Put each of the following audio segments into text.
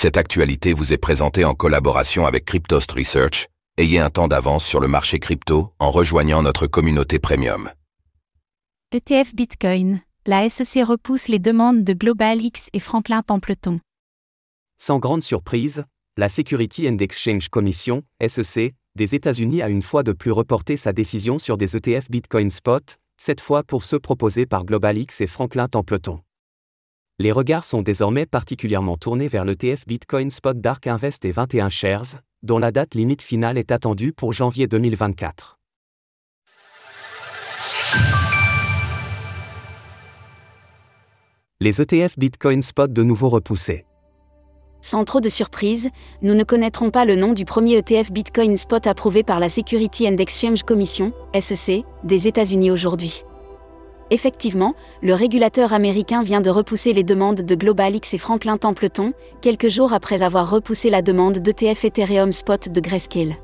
Cette actualité vous est présentée en collaboration avec Cryptost Research. Ayez un temps d'avance sur le marché crypto en rejoignant notre communauté premium. ETF Bitcoin, la SEC repousse les demandes de Global X et Franklin Templeton. Sans grande surprise, la Security and Exchange Commission, SEC, des États-Unis a une fois de plus reporté sa décision sur des ETF Bitcoin Spot, cette fois pour ceux proposés par Global X et Franklin Templeton les regards sont désormais particulièrement tournés vers l'ETF Bitcoin Spot Dark Invest et 21 Shares, dont la date limite finale est attendue pour janvier 2024. Les ETF Bitcoin Spot de nouveau repoussés. Sans trop de surprise, nous ne connaîtrons pas le nom du premier ETF Bitcoin Spot approuvé par la Security and Exchange Commission, SEC, des États-Unis aujourd'hui. Effectivement, le régulateur américain vient de repousser les demandes de GlobalX et Franklin Templeton, quelques jours après avoir repoussé la demande d'ETF Ethereum Spot de Grayscale.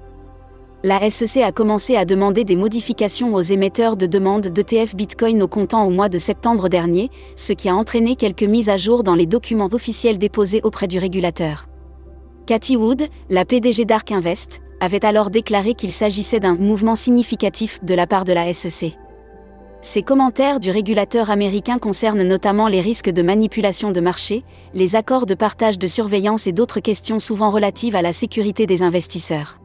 La SEC a commencé à demander des modifications aux émetteurs de demandes d'ETF Bitcoin au comptant au mois de septembre dernier, ce qui a entraîné quelques mises à jour dans les documents officiels déposés auprès du régulateur. Cathy Wood, la PDG d'Ark Invest, avait alors déclaré qu'il s'agissait d'un mouvement significatif de la part de la SEC. Ces commentaires du régulateur américain concernent notamment les risques de manipulation de marché, les accords de partage de surveillance et d'autres questions souvent relatives à la sécurité des investisseurs.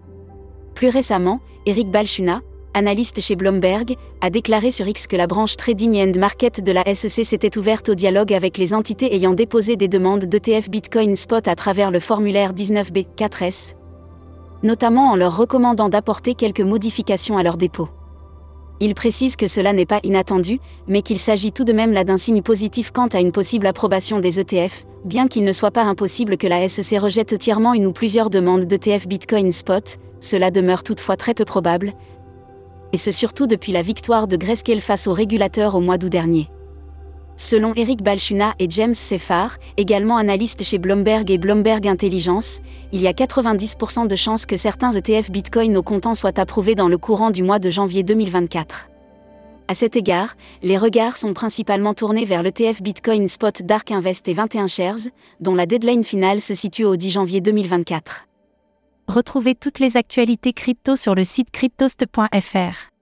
Plus récemment, Eric Balchuna, analyste chez Bloomberg, a déclaré sur X que la branche Trading and Market de la SEC s'était ouverte au dialogue avec les entités ayant déposé des demandes d'ETF Bitcoin Spot à travers le formulaire 19B4S, notamment en leur recommandant d'apporter quelques modifications à leur dépôt. Il précise que cela n'est pas inattendu, mais qu'il s'agit tout de même là d'un signe positif quant à une possible approbation des ETF, bien qu'il ne soit pas impossible que la SEC rejette entièrement une ou plusieurs demandes d'ETF Bitcoin Spot, cela demeure toutefois très peu probable, et ce surtout depuis la victoire de Grayscale face au régulateur au mois d'août dernier. Selon Eric Balchuna et James Seffar, également analystes chez Bloomberg et Bloomberg Intelligence, il y a 90% de chances que certains ETF Bitcoin au comptant soient approuvés dans le courant du mois de janvier 2024. À cet égard, les regards sont principalement tournés vers l'ETF Bitcoin Spot Dark Invest et 21 Shares, dont la deadline finale se situe au 10 janvier 2024. Retrouvez toutes les actualités crypto sur le site cryptost.fr.